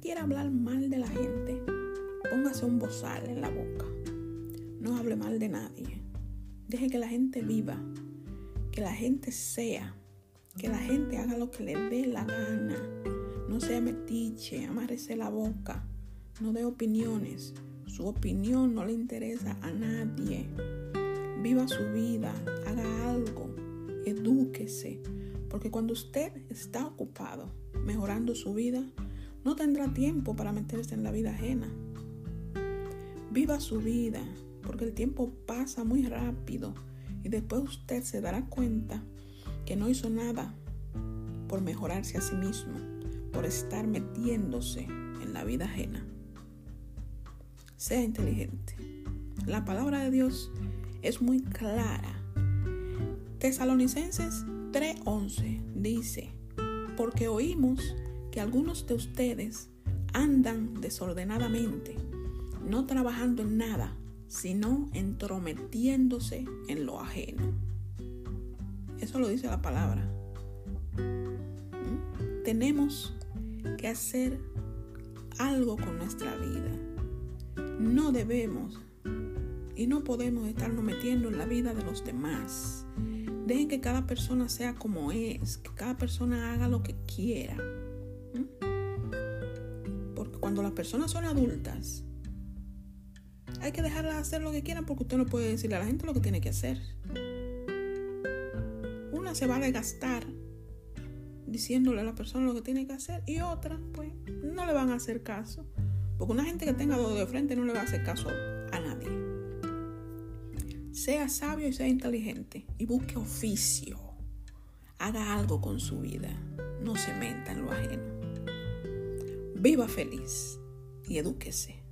quiere hablar mal de la gente, póngase un bozal en la boca. No hable mal de nadie. Deje que la gente viva, que la gente sea, que la gente haga lo que le dé la gana. No sea metiche, amárrese la boca, no dé opiniones. Su opinión no le interesa a nadie. Viva su vida, haga algo, edúquese, porque cuando usted está ocupado mejorando su vida, no tendrá tiempo para meterse en la vida ajena. Viva su vida, porque el tiempo pasa muy rápido y después usted se dará cuenta que no hizo nada por mejorarse a sí mismo, por estar metiéndose en la vida ajena. Sea inteligente. La palabra de Dios es muy clara. Tesalonicenses 3:11 dice, porque oímos que algunos de ustedes andan desordenadamente, no trabajando en nada, sino entrometiéndose en lo ajeno. Eso lo dice la palabra. ¿Mm? Tenemos que hacer algo con nuestra vida. No debemos y no podemos estarnos metiendo en la vida de los demás. Dejen que cada persona sea como es, que cada persona haga lo que quiera. Porque cuando las personas son adultas, hay que dejarlas hacer lo que quieran porque usted no puede decirle a la gente lo que tiene que hacer. Una se va a desgastar diciéndole a la persona lo que tiene que hacer y otra, pues, no le van a hacer caso. Porque una gente que tenga dos de frente no le va a hacer caso a nadie. Sea sabio y sea inteligente y busque oficio. Haga algo con su vida. No se menta en lo ajeno. Viva feliz y edúquese.